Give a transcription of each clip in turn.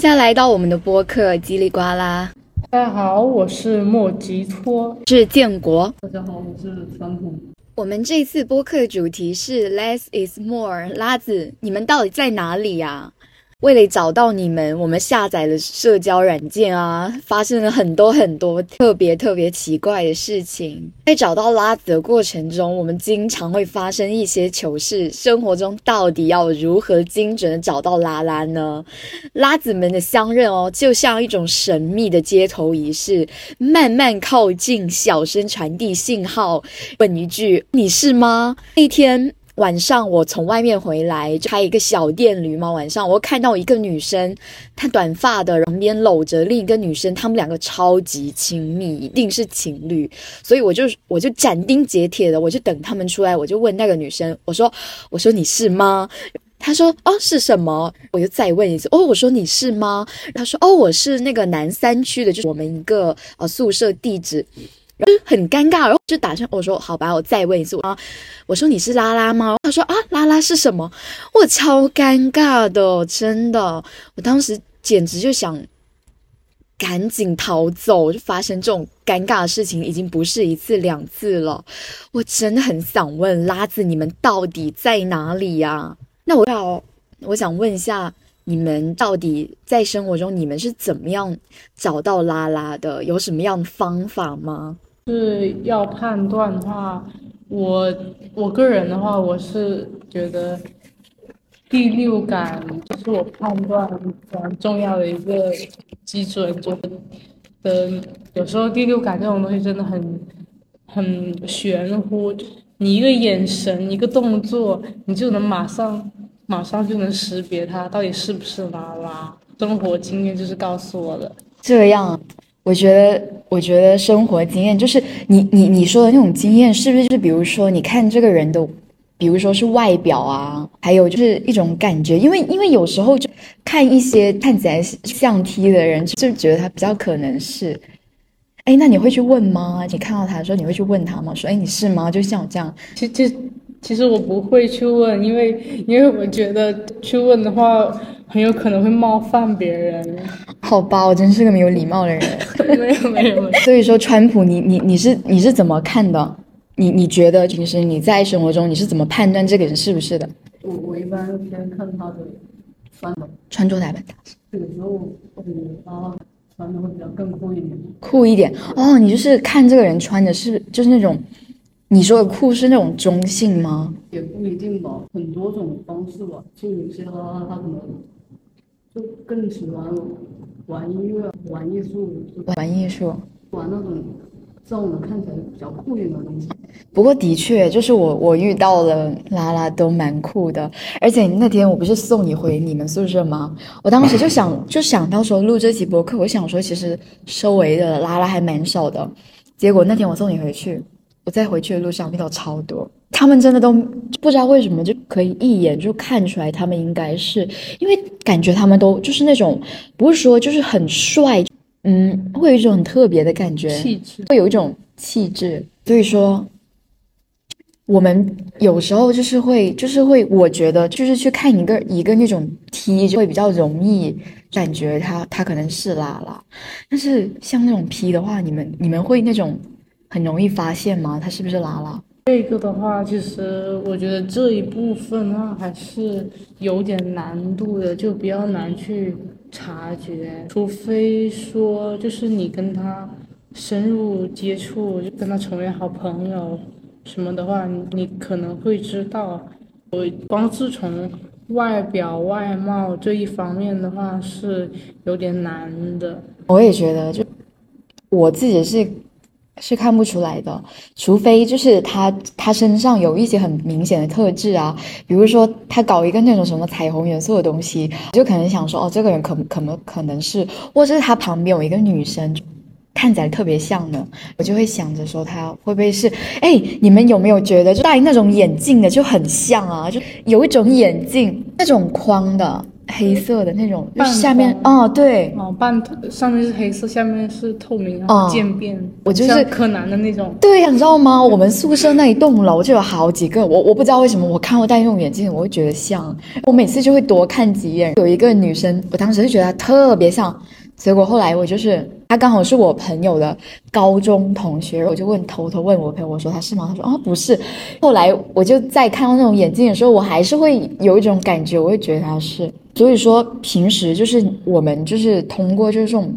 家来到我们的播客叽里呱啦，大家好，我是莫吉托。是建国。大家好，我是传统。我们这次播客的主题是 Less is more。拉子，你们到底在哪里呀？为了找到你们，我们下载了社交软件啊，发生了很多很多特别特别奇怪的事情。在找到拉子的过程中，我们经常会发生一些糗事。生活中到底要如何精准的找到拉拉呢？拉子们的相认哦，就像一种神秘的接头仪式，慢慢靠近，小声传递信号，问一句：“你是吗？”那天。晚上我从外面回来，就开一个小电驴嘛。晚上我看到一个女生，她短发的，旁边搂着另一个女生，他们两个超级亲密，一定是情侣。所以我就我就斩钉截铁的，我就等他们出来，我就问那个女生，我说我说你是吗？她说哦是什么？我又再问一次，哦我说你是吗？她说哦我是那个南三区的，就是我们一个呃宿舍地址。就很尴尬，然后就打算我说好吧，我再问一次啊，我说你是拉拉吗？他说啊，拉拉是什么？我超尴尬的，真的，我当时简直就想赶紧逃走，就发生这种尴尬的事情已经不是一次两次了，我真的很想问拉子，你们到底在哪里呀？那我要我想问一下，你们到底在生活中你们是怎么样找到拉拉的？有什么样的方法吗？是要判断的话，我我个人的话，我是觉得第六感就是我判断非常重要的一个基准。就的有时候第六感这种东西真的很很玄乎，你一个眼神、一个动作，你就能马上马上就能识别它到底是不是拉拉。生活经验就是告诉我的。这样。我觉得，我觉得生活经验就是你你你说的那种经验，是不是就是比如说你看这个人的，比如说是外表啊，还有就是一种感觉，因为因为有时候就看一些看起来像 T 的人，就觉得他比较可能是，哎，那你会去问吗？你看到他的时候，你会去问他吗？说，哎，你是吗？就像我这样，其实其实我不会去问，因为因为我觉得去问的话。很有可能会冒犯别人，好吧，我真是个没有礼貌的人。没有没有。所以说，川普，你你你是你是怎么看的？你你觉得平时你在生活中你是怎么判断这个人是不是的？我我一般先看他的穿着，穿着打扮。有时候我觉得他穿的会比较更酷一点。酷一点哦，你就是看这个人穿的是就是那种。你说的酷是那种中性吗？也不一定吧，很多种方式吧。就有些他他可能就更喜欢玩音乐、玩艺术、玩艺术、玩那种在我们看起来比较酷一点的东西。不过的确，就是我我遇到了拉拉都蛮酷的。而且那天我不是送你回你们宿舍吗？我当时就想 就想到说录这期播客，我想说其实周围的拉拉还蛮少的。结果那天我送你回去。我在回去的路上遇到超多，他们真的都不知道为什么就可以一眼就看出来他们应该是，因为感觉他们都就是那种不是说就是很帅，嗯，会有一种很特别的感觉，气质会有一种气质。所以说，我们有时候就是会就是会，我觉得就是去看一个一个那种 T 就会比较容易感觉他他可能是拉拉，但是像那种 P 的话，你们你们会那种。很容易发现吗？他是不是拉拉？这个的话，其实我觉得这一部分呢还是有点难度的，就比较难去察觉。除非说，就是你跟他深入接触，就跟他成为好朋友什么的话，你可能会知道。我光是从外表外貌这一方面的话，是有点难的。我也觉得，就我自己是。是看不出来的，除非就是他他身上有一些很明显的特质啊，比如说他搞一个那种什么彩虹元素的东西，就可能想说哦，这个人可可能可能是，或者是他旁边有一个女生，看起来特别像的，我就会想着说他会不会是？哎，你们有没有觉得就戴那种眼镜的就很像啊？就有一种眼镜那种框的。黑色的那种，下面方哦，对，哦，半透上面是黑色，下面是透明，然哦后渐变，我就是柯南的那种。对呀，你知道吗？我们宿舍那一栋楼就有好几个，我我不知道为什么，我看过戴那种眼镜，我会觉得像，我每次就会多看几眼。有一个女生，我当时就觉得她特别像，结果后来我就是她刚好是我朋友的高中同学，我就问偷偷问我朋友，我说她是吗？她说啊不是。后来我就再看到那种眼镜的时候，我还是会有一种感觉，我会觉得她是。所以说平时就是我们就是通过就是这种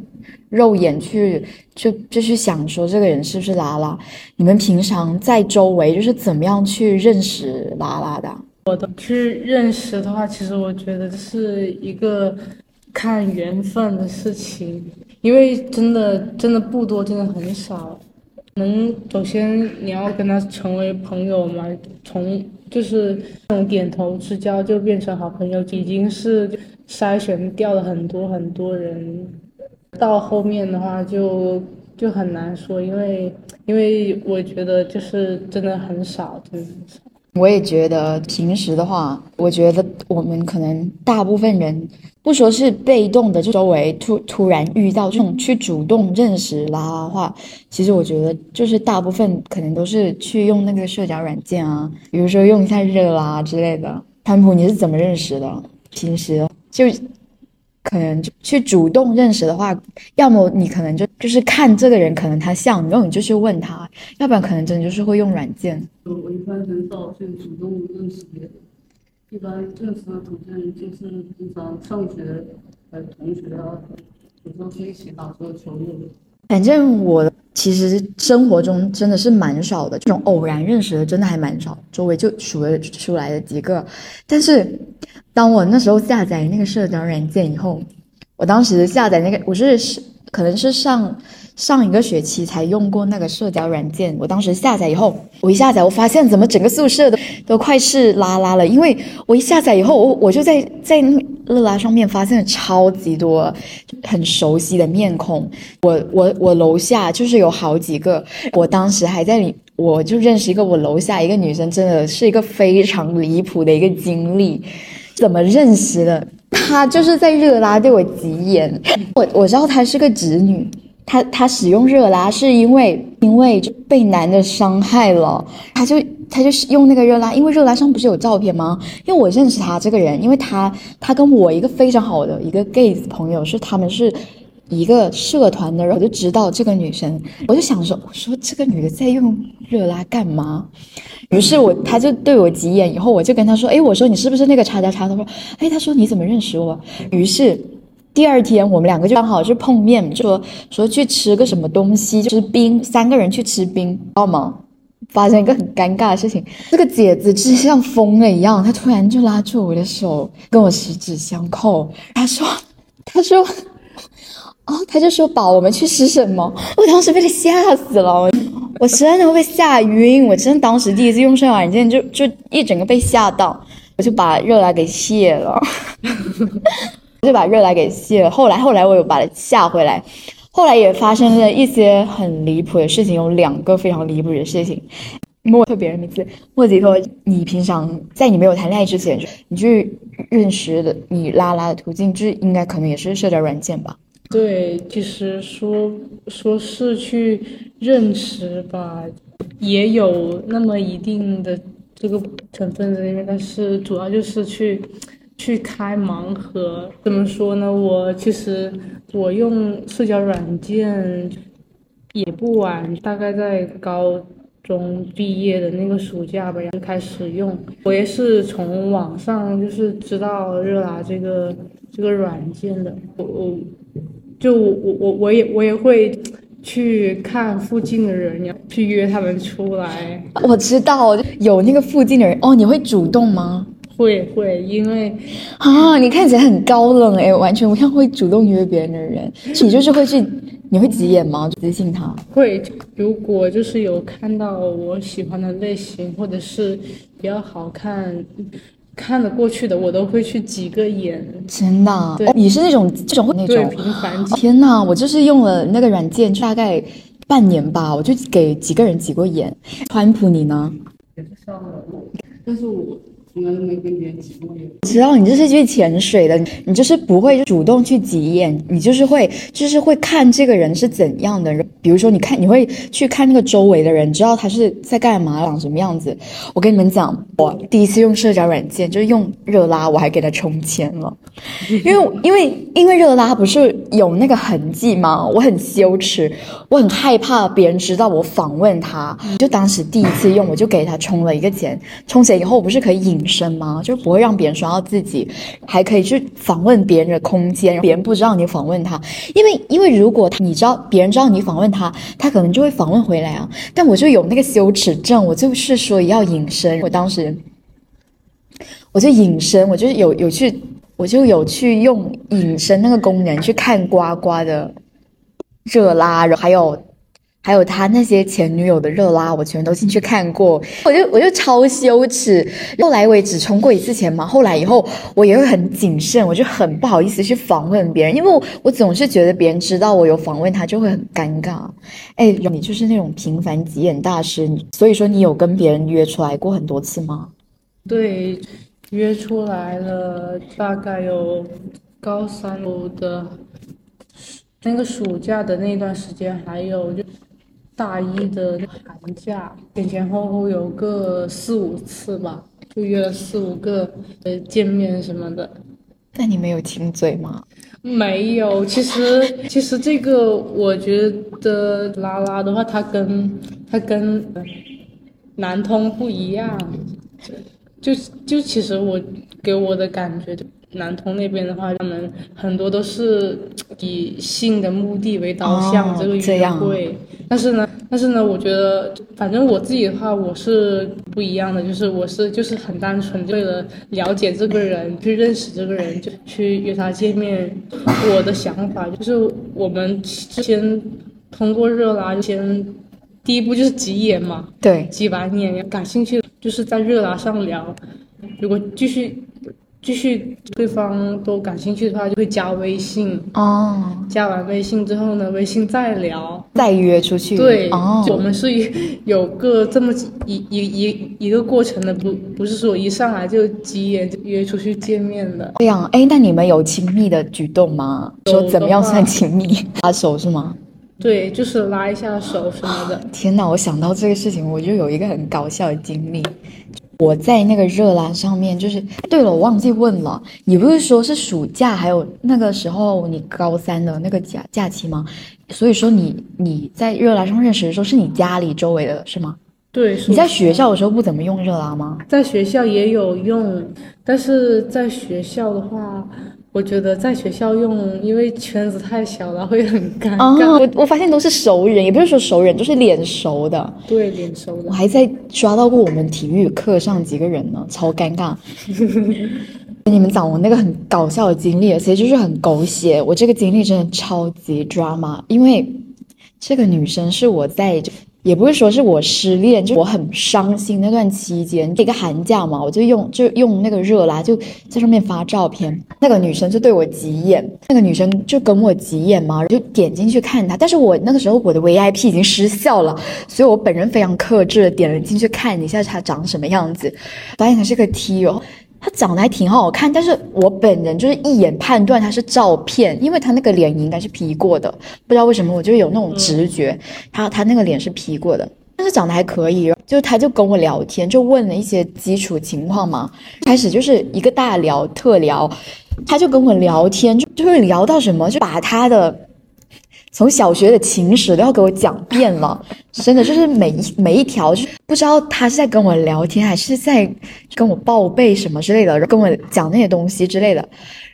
肉眼去就就去想说这个人是不是拉拉。你们平常在周围就是怎么样去认识拉拉的我的？去认识的话，其实我觉得是一个看缘分的事情，因为真的真的不多，真的很少。能首先你要跟他成为朋友嘛，从就是从点头之交就变成好朋友，已经是筛选掉了很多很多人。到后面的话就就很难说，因为因为我觉得就是真的很少，真的很少。我也觉得平时的话，我觉得我们可能大部分人不说是被动的，就周围突突然遇到这种去主动认识啦的话，其实我觉得就是大部分可能都是去用那个社交软件啊，比如说用一下热啦之类的。潘普，你是怎么认识的？平时就可能就去主动认识的话，要么你可能就就是看这个人，可能他像，然后你就去问他，要不然可能真的就是会用软件。我一般很少去主动认识别人，一般认识的途径就是经常上学的同学啊，有时候是一起打球球友。反正我其实生活中真的是蛮少的，这种偶然认识的真的还蛮少，周围就数了出来的几个。但是当我那时候下载那个社交软件以后，我当时下载那个我是可能是上上一个学期才用过那个社交软件，我当时下载以后，我一下载我发现怎么整个宿舍都都快是拉拉了，因为我一下载以后，我我就在在那乐拉上面发现了超级多很熟悉的面孔。我我我楼下就是有好几个，我当时还在里，我就认识一个我楼下一个女生，真的是一个非常离谱的一个经历。怎么认识的？她就是在热拉对我急眼，我我知道她是个直女。她她使用热拉是因为因为被男的伤害了，她就她就是用那个热拉，因为热拉上不是有照片吗？因为我认识她这个人，因为她她跟我一个非常好的一个 gay 朋友是他们是一个社团的人，我就知道这个女生，我就想说，我说这个女的在用热拉干嘛？于是我他就对我急眼，以后我就跟他说，哎，我说你是不是那个叉叉叉？他说，哎，他说你怎么认识我？于是。第二天，我们两个就刚好是碰面，就说说去吃个什么东西，吃冰，三个人去吃冰，知道吗？发生一个很尴尬的事情，这个姐子就是像疯了一样，她突然就拉住我的手，跟我十指相扣，她说，她说，哦，她就说宝，我们去吃什么？我当时被她吓死了，我真的会被吓晕，我真的当时第一次用社交软件就就一整个被吓到，我就把热拉给卸了。就把热来给卸了。后来，后来我又把它下回来。后来也发生了一些很离谱的事情，有两个非常离谱的事情。莫特别人名字莫吉托，你平常在你没有谈恋爱之前，你去认识的你拉拉的途径，就是应该可能也是社交软件吧？对，其实说说是去认识吧，也有那么一定的这个成分在里面，但是主要就是去。去开盲盒，怎么说呢？我其实我用社交软件也不晚，大概在高中毕业的那个暑假吧，然后开始用。我也是从网上就是知道热拉这个这个软件的。我我就我我我也我也会去看附近的人，要去约他们出来。我知道有那个附近的人哦，你会主动吗？会会，因为啊，你看起来很高冷诶，完全不像会主动约别人的人。你就是会去，你会急眼吗？私信他？会，如果就是有看到我喜欢的类型，或者是比较好看、看得过去的，我都会去挤个眼。真的？对，你是那种这种那种频繁。天呐，我就是用了那个软件，大概半年吧，我就给几个人挤过眼。川普，你呢？也是上了，但是我。从来都没跟别人挤过眼。知道你就是去潜水的，你就是不会主动去挤眼，你就是会就是会看这个人是怎样的人。比如说，你看你会去看那个周围的人，知道他是在干嘛，长什么样子。我跟你们讲，我第一次用社交软件就是用热拉，我还给他充钱了，因为因为因为热拉不是有那个痕迹吗？我很羞耻，我很害怕别人知道我访问他，就当时第一次用，我就给他充了一个钱，充钱以后我不是可以隐身吗？就不会让别人刷到自己，还可以去访问别人的空间，别人不知道你访问他，因为因为如果你知道别人知道你访问他，他可能就会访问回来啊。但我就有那个羞耻症，我就是说要隐身，我当时我就隐身，我就有有去，我就有去用隐身那个功能去看呱呱的热拉，然后还有。还有他那些前女友的热拉，我全都进去看过，我就我就超羞耻。后来我也只充过一次钱嘛，后来以后我也会很谨慎，我就很不好意思去访问别人，因为我我总是觉得别人知道我有访问他就会很尴尬。哎，你就是那种频繁急眼大师，所以说你有跟别人约出来过很多次吗？对，约出来了，大概有高三的，那个暑假的那段时间，还有就。大一的寒假前前后后有个四五次吧，就约了四五个呃见面什么的。那你没有亲嘴吗？没有，其实其实这个我觉得拉拉的话，他跟他跟南通不一样，就就其实我给我的感觉就。南通那边的话，他们很多都是以性的目的为导向这个约会，但是呢，但是呢，我觉得反正我自己的话，我是不一样的，就是我是就是很单纯，为了了解这个人，去认识这个人，就去约他见面。我的想法就是，我们之前通过热拉，先第一步就是挤眼嘛，对，挤完眼感兴趣，就是在热拉上聊，如果继续。继续，对方都感兴趣的话，就会加微信哦。加完微信之后呢，微信再聊，再约出去。对，哦我们是有个这么一一一一个过程的，不不是说一上来就急眼就约出去见面的。这样，哎，那你们有亲密的举动吗？说怎么样算亲密？拉手是吗？对，就是拉一下手什么的。天哪，我想到这个事情，我就有一个很搞笑的经历。我在那个热拉上面，就是对了，我忘记问了，你不是说是暑假，还有那个时候你高三的那个假假期吗？所以说你你在热拉上认识的时候，是你家里周围的是吗？对。你在学校的时候不怎么用热拉吗？在学校也有用，但是在学校的话。我觉得在学校用，因为圈子太小了，会很尴尬。我我发现都是熟人，也不是说熟人，就是脸熟的。对，脸熟的。我还在抓到过我们体育课上几个人呢，超尴尬。跟你们讲我那个很搞笑的经历，其实就是很狗血。我这个经历真的超级 drama，因为这个女生是我在。也不是说是我失恋，就我很伤心那段期间，一个寒假嘛，我就用就用那个热拉，就在上面发照片。那个女生就对我急眼，那个女生就跟我急眼嘛，就点进去看她。但是我那个时候我的 VIP 已经失效了，所以我本人非常克制点了进去看一下她长什么样子，发现她是个 T 哦。他长得还挺好看，但是我本人就是一眼判断他是照片，因为他那个脸应该是 P 过的，不知道为什么我就有那种直觉，他他那个脸是 P 过的，但是长得还可以，就他就跟我聊天，就问了一些基础情况嘛，开始就是一个大聊特聊，他就跟我聊天，就就会聊到什么，就把他的。从小学的情史都要给我讲遍了，真的就是每一每一条，就不知道他是在跟我聊天，还是在跟我报备什么之类的，跟我讲那些东西之类的。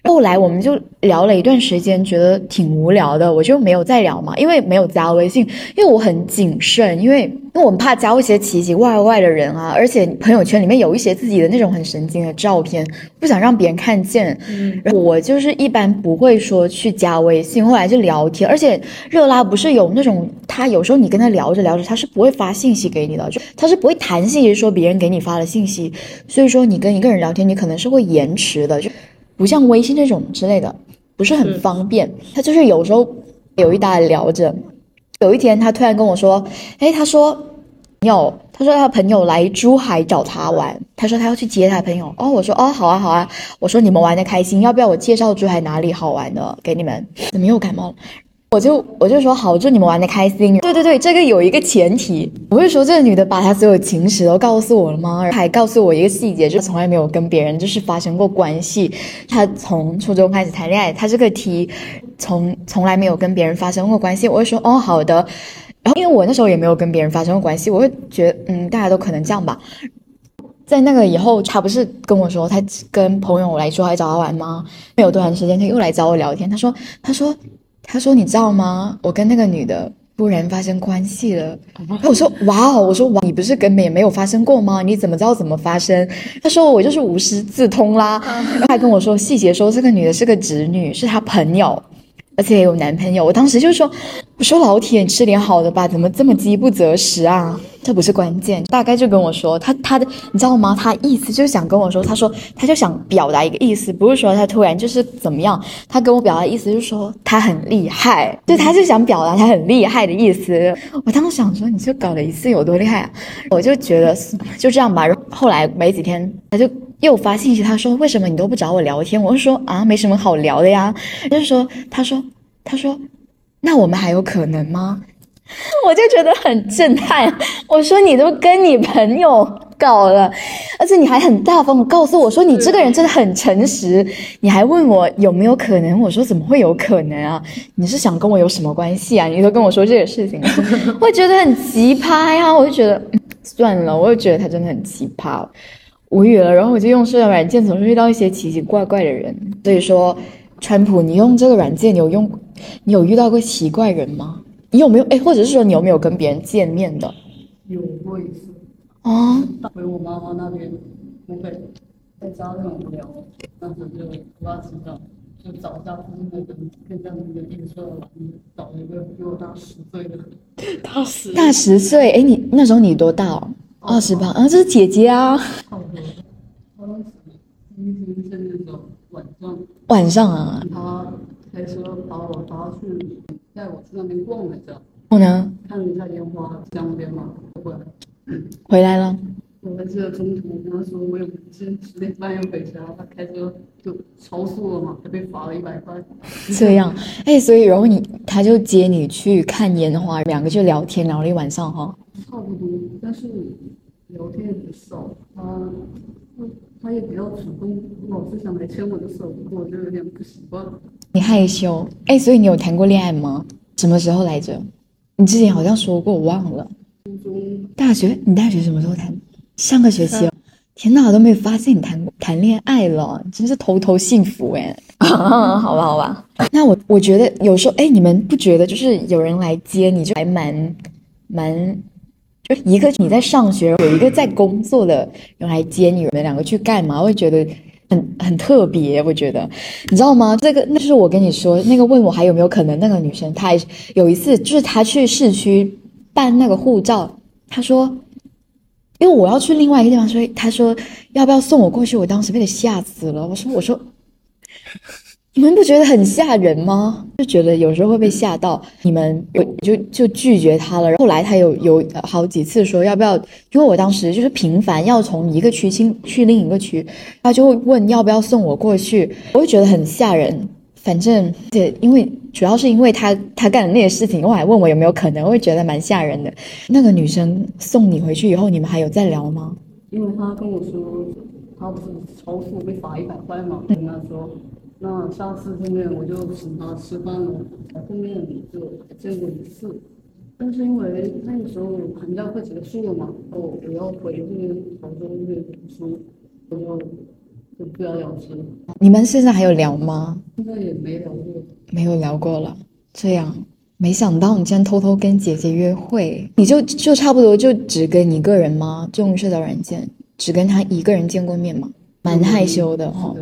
后来我们就聊了一段时间，觉得挺无聊的，我就没有再聊嘛，因为没有加微信，因为我很谨慎，因为因为我们怕加一些奇奇怪怪的人啊，而且朋友圈里面有一些自己的那种很神经的照片，不想让别人看见。嗯，我就是一般不会说去加微信，后来就聊天，而且热拉不是有那种，他有时候你跟他聊着聊着，他是不会发信息给你的，就他是不会弹信息说别人给你发了信息，所以说你跟一个人聊天，你可能是会延迟的，就。不像微信这种之类的，不是很方便。他就是有时候有一搭聊着，有一天他突然跟我说：“哎，他说，有他说他朋友来珠海找他玩，他说他要去接他朋友。哦，我说哦，好啊，好啊。我说你们玩的开心，要不要我介绍珠海哪里好玩的给你们？怎么又感冒了？我就我就说好，祝你们玩的开心。对对对，这个有一个前提，我是说这个女的把她所有情史都告诉我了吗？还告诉我一个细节，就是从来没有跟别人就是发生过关系。她从初中开始谈恋爱，她这个题从从来没有跟别人发生过关系。我会说哦好的，然后因为我那时候也没有跟别人发生过关系，我会觉得嗯大家都可能这样吧。在那个以后，他不是跟我说他跟朋友来说还找他玩吗？没有多长时间，他又来找我聊天，他说他说。他说：“你知道吗？我跟那个女的突然发生关系了。”我说：“哇哦！”我说：“哇，你不是根本也没有发生过吗？你怎么知道怎么发生？”他说：“我就是无师自通啦。”他还跟我说细节，说这个女的是个侄女，是他朋友。而且有男朋友，我当时就说：“我说老铁，你吃点好的吧，怎么这么饥不择食啊？这不是关键，大概就跟我说他他的，你知道吗？他意思就想跟我说，他说他就想表达一个意思，不是说他突然就是怎么样，他跟我表达意思就是说他很厉害，对，他就想表达他很厉害的意思。我当时想说，你就搞了一次有多厉害啊？我就觉得就这样吧。后来没几天，他就。又发信息，他说：“为什么你都不找我聊天？”我就说：“啊，没什么好聊的呀。”就是说，他说：“他说，那我们还有可能吗？” 我就觉得很震撼。我说：“你都跟你朋友搞了，而且你还很大方的告诉我说你这个人真的很诚实。你还问我有没有可能？我说怎么会有可能啊？你是想跟我有什么关系啊？你都跟我说这个事情，我觉得很奇葩呀！我就觉得算了，我就觉得他真的很奇葩。”无语了，然后我就用社交软件，总是遇到一些奇奇怪怪的人。所以说，川普，你用这个软件，你有用？你有遇到过奇怪人吗？你有没有？哎，或者是说你有没有跟别人见面的？有过一次。啊？回我妈妈那边，湖北，在家很无聊，当时就拉洗澡，就找一下附近的人，跟在那个印刷馆找了一个比我大十岁的。大十？大十岁？哎，你那时候你多大？二十八，啊，这是姐姐啊。差不多。当时第一天是那个晚上。晚上啊。他开车把我拉去，带我去那边逛了一下。后呢？看了一下烟花江边嘛，回来。回来了。我还记得中途跟他说我有先十点半要回家，他开车就超速了嘛，还被罚了一百块。这样，哎，所以然后你他就接你去看烟花，两个就聊天聊了一晚上哈。差不多，但是聊天很少。他他也比较主动，老是想来牵我的手，我就有点不习惯。你害羞？哎，所以你有谈过恋爱吗？什么时候来着？你之前好像说过，我忘了。大学？你大学什么时候谈？上个学期。哦天哪，我都没有发现你谈过谈恋爱了，真是偷偷幸福哎。好吧，好吧。那我我觉得有时候，哎，你们不觉得就是有人来接你就还蛮蛮。就一个你在上学，有一个在工作的人来接你，你们两个去干嘛？会觉得很很特别。我觉得，你知道吗？这个那是我跟你说，那个问我还有没有可能，那个女生她还有一次就是她去市区办那个护照，她说，因为我要去另外一个地方，所以她说要不要送我过去？我当时被她吓死了。我说我说。你们不觉得很吓人吗？就觉得有时候会被吓到。你们有就就拒绝他了。后来他有有好几次说要不要，因为我当时就是频繁要从一个区去去另一个区，他就会问要不要送我过去。我会觉得很吓人。反正对，因为主要是因为他他干的那些事情，我还问我有没有可能，会觉得蛮吓人的。那个女生送你回去以后，你们还有再聊吗？因为他跟我说，他不是超速被罚一百块吗，跟他说。那下次见面我就请他吃饭了，后面就见过一次，但是因为那个时候寒假快结束了嘛，我我要回去杭州那边读书，我就就不了了之。你们现在还有聊吗？现在也没聊过，没有聊过了。这样，没想到你竟然偷偷跟姐姐约会，你就就差不多就只跟一个人吗？就用社交软件，只跟他一个人见过面吗？蛮害羞的哈。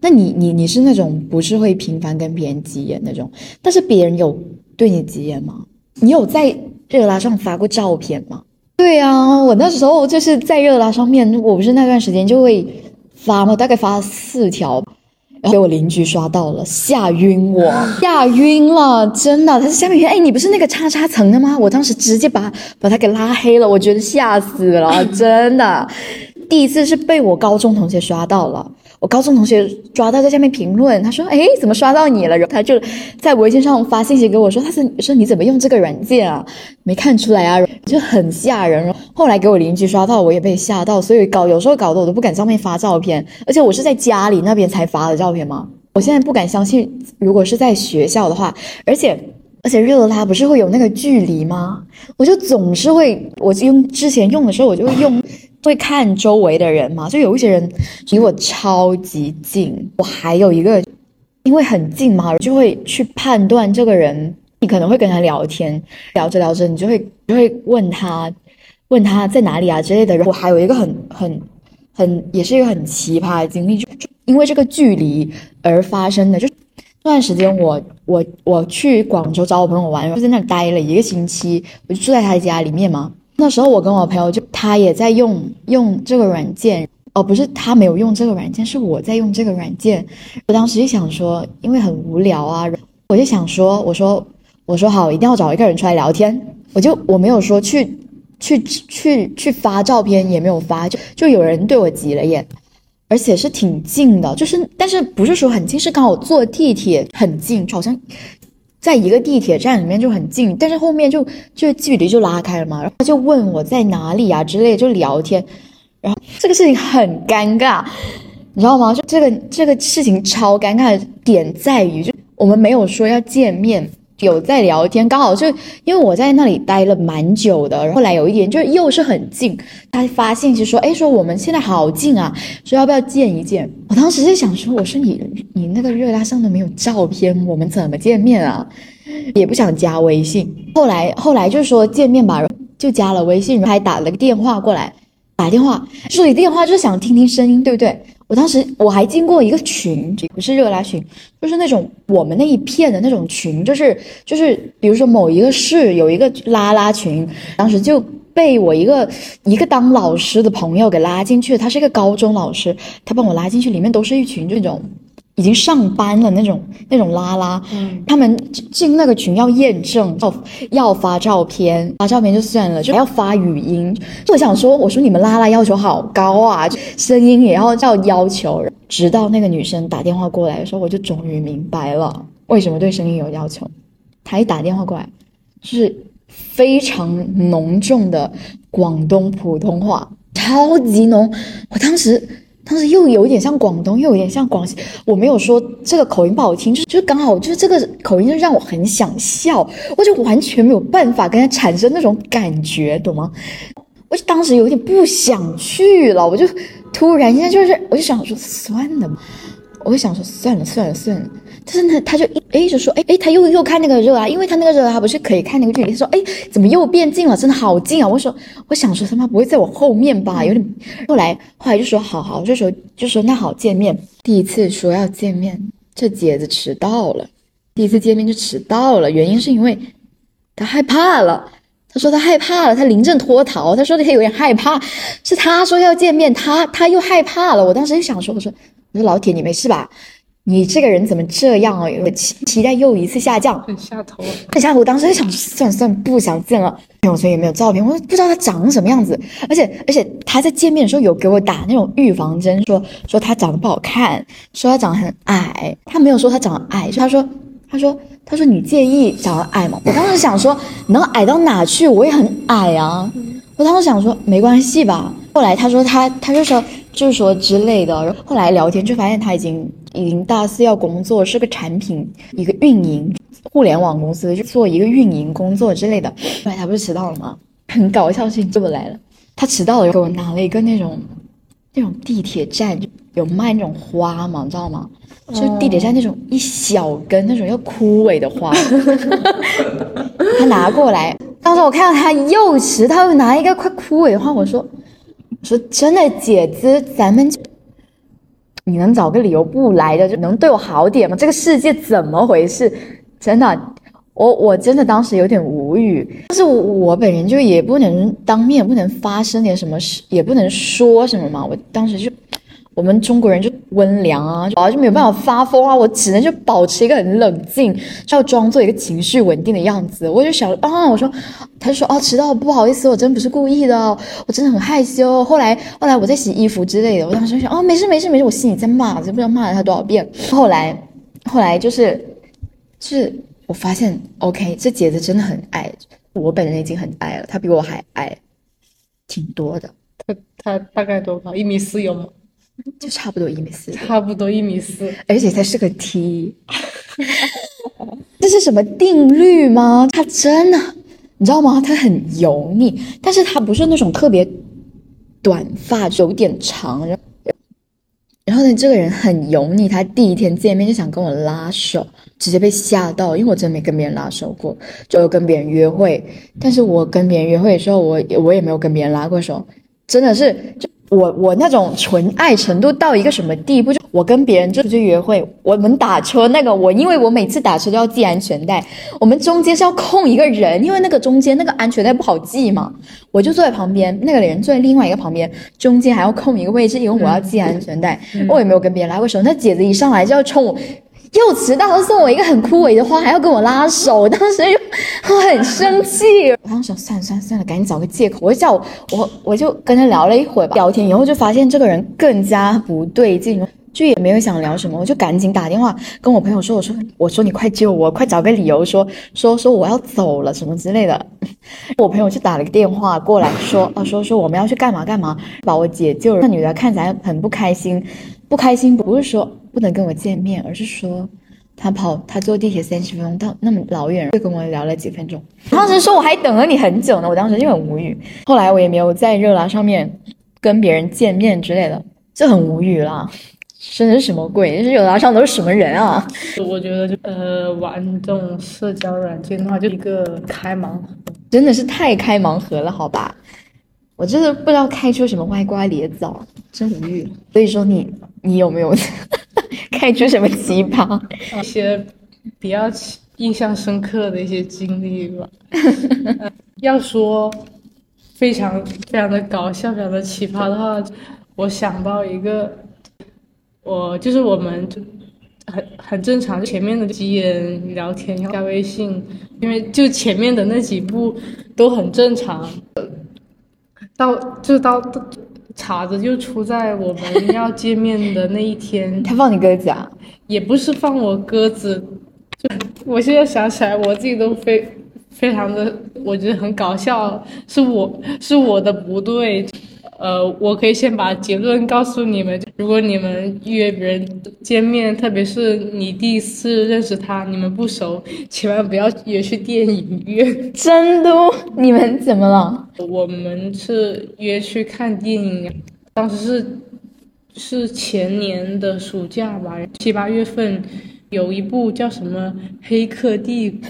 那你你你是那种不是会频繁跟别人急眼那种，但是别人有对你急眼吗？你有在热拉上发过照片吗？对啊，我那时候就是在热拉上面，我不是那段时间就会发吗？大概发了四条，给我邻居刷到了，吓晕我，吓晕了，真的。他是下面哎，你不是那个叉叉层的吗？我当时直接把把他给拉黑了，我觉得吓死了，真的。第一次是被我高中同学刷到了。我高中同学抓到在下面评论，他说：“哎，怎么刷到你了？”然后他就在微信上发信息给我说：“他是说你怎么用这个软件啊？没看出来啊，就很吓人。”后来给我邻居刷到，我也被吓到，所以搞有时候搞得我都不敢上面发照片，而且我是在家里那边才发的照片吗？我现在不敢相信，如果是在学校的话，而且而且热拉不是会有那个距离吗？我就总是会，我用之前用的时候，我就会用。会看周围的人嘛？就有一些人离我超级近，我还有一个，因为很近嘛，就会去判断这个人。你可能会跟他聊天，聊着聊着，你就会就会问他，问他在哪里啊之类的。我还有一个很很很，也是一个很奇葩的经历，就因为这个距离而发生的。就那段时间，我我我去广州找我朋友玩，然后在那待了一个星期，我就住在他家里面嘛。那时候我跟我朋友就他也在用用这个软件哦，不是他没有用这个软件，是我在用这个软件。我当时就想说，因为很无聊啊，我就想说，我说我说好，一定要找一个人出来聊天。我就我没有说去去去去发照片，也没有发，就就有人对我挤了眼，而且是挺近的，就是但是不是说很近，是刚好坐地铁很近，好像。在一个地铁站里面就很近，但是后面就就距离就拉开了嘛，然后他就问我在哪里啊之类，就聊天，然后这个事情很尴尬，你知道吗？就这个这个事情超尴尬的点在于，就我们没有说要见面。有在聊天，刚好就因为我在那里待了蛮久的，后来有一点就又是很近，他发信息说，哎，说我们现在好近啊，说要不要见一见？我当时就想说，我说你你那个热拉上都没有照片，我们怎么见面啊？也不想加微信。后来后来就说见面吧，就加了微信，还打了个电话过来，打电话，说你电话就是想听听声音，对不对？我当时我还进过一个群，不是热拉群，就是那种我们那一片的那种群，就是就是，比如说某一个市有一个拉拉群，当时就被我一个一个当老师的朋友给拉进去，他是一个高中老师，他帮我拉进去，里面都是一群这种。已经上班了那种那种拉拉，他们进那个群要验证，要要发照片，发照片就算了，就还要发语音。我想说，我说你们拉拉要求好高啊，声音也要要要求。直到那个女生打电话过来的时候，我就终于明白了为什么对声音有要求。她一打电话过来，就是非常浓重的广东普通话，超级浓。我当时。当时又有一点像广东，又有点像广西。我没有说这个口音不好听，就就刚好就是这个口音，就让我很想笑，我就完全没有办法跟他产生那种感觉，懂吗？我就当时有点不想去了，我就突然间就是，我就想说算了，我就想说算了算了算了。但是呢，他就一哎就说哎哎，他又又看那个热啊，因为他那个热他不是可以看那个距离，他说哎怎么又变近了，真的好近啊！我说我想说他妈不会在我后面吧，有点。后来后来就说好好，就说就说那好见面。第一次说要见面，这姐子迟到了，第一次见面就迟到了，原因是因为他害怕了。他说他害怕了，他临阵脱逃。他说他有点害怕，是他说要见面，他他又害怕了。我当时就想说，我说我说老铁你没事吧？你这个人怎么这样啊？期期待又一次下降，很下头。很下头。我当时就想，算了算了，不想见了。朋友圈也没有照片，我不知道他长什么样子。而且而且他在见面的时候有给我打那种预防针，说说他长得不好看，说他长得很矮。他没有说他长得矮，他说他说他说你介意长得矮吗？我当时想说，能矮到哪去？我也很矮啊。我当时想说没关系吧。后来他说他他就说。就是说之类的，后来聊天就发现他已经已经大四要工作，是个产品一个运营互联网公司，就做一个运营工作之类的。后来他不是迟到了吗？很搞笑，事情这么来了。他迟到了，给我拿了一个那种那种地铁站有卖那种花嘛，你知道吗？就地铁站那种一小根那种要枯萎的花，他拿过来。当时我看到他又迟，他又拿一个快枯萎的花，我说。说真的，姐子，咱们你能找个理由不来的，就能对我好点吗？这个世界怎么回事？真的，我我真的当时有点无语。但是我本人就也不能当面，不能发生点什么事，也不能说什么嘛。我当时就。我们中国人就温良啊，就没有办法发疯啊，我只能就保持一个很冷静，就要装作一个情绪稳定的样子。我就想啊，我说，他就说哦，迟到不好意思，我真不是故意的，我真的很害羞。后来后来我在洗衣服之类的，我当时想哦，没事没事没事，我心里在骂，就不知道骂了他多少遍。后来后来就是就是我发现，OK，这姐姐真的很爱我，本人已经很爱了，她比我还爱，挺多的。他他大概多高？一米四有吗？就差不多一米四，差不多一米四，而且他是个 T，这是什么定律吗？他真的，你知道吗？他很油腻，但是他不是那种特别短发，有点长。然后，然后呢，这个人很油腻。他第一天见面就想跟我拉手，直接被吓到，因为我真没跟别人拉手过，就跟别人约会。但是我跟别人约会的时候，我我也没有跟别人拉过手，真的是就。我我那种纯爱程度到一个什么地步？就我跟别人出去约会，我们打车那个我，因为我每次打车都要系安全带，我们中间是要空一个人，因为那个中间那个安全带不好系嘛，我就坐在旁边，那个人坐在另外一个旁边，中间还要空一个位置，因为我要系安全带，我也没有跟别人拉过手，那姐姐一上来就要冲我。又迟到，送我一个很枯萎的花，还要跟我拉手，当时就我很生气。我当时想，算了算了算了，赶紧找个借口。我就叫我我我就跟他聊了一会儿吧，聊天以后就发现这个人更加不对劲，就也没有想聊什么，我就赶紧打电话跟我朋友说，我说我说你快救我，快找个理由说说说我要走了什么之类的。我朋友就打了个电话过来说，啊说说我们要去干嘛干嘛，把我解救了。那女的看起来很不开心，不开心不是说。不能跟我见面，而是说他跑，他坐地铁三十分钟到那么老远，就跟我聊了几分钟。当时说我还等了你很久呢，我当时就很无语。后来我也没有在热拉上面跟别人见面之类的，就很无语啦。真的是什么鬼？这热拉上都是什么人啊？我觉得就呃玩这种社交软件的话，就一个开盲盒，真的是太开盲盒了，好吧？我真的不知道开出什么歪瓜裂枣，真无语。所以说你你有没有？开出什么奇葩？一些比较印象深刻的一些经历吧。要说非常非常的搞笑、非常的奇葩的话，我想到一个，我就是我们就很很正常，前面的几人聊天加微信，因为就前面的那几步都很正常，到就到。茬子就出在我们要见面的那一天，他放你鸽子啊？也不是放我鸽子，就我现在想起来，我自己都非非常的，我觉得很搞笑，是我是我的不对。呃，我可以先把结论告诉你们。如果你们约别人见面，特别是你第一次认识他，你们不熟，千万不要约去电影院。真的？你们怎么了？我们是约去看电影，当时是是前年的暑假吧，七八月份。有一部叫什么《黑客帝国》？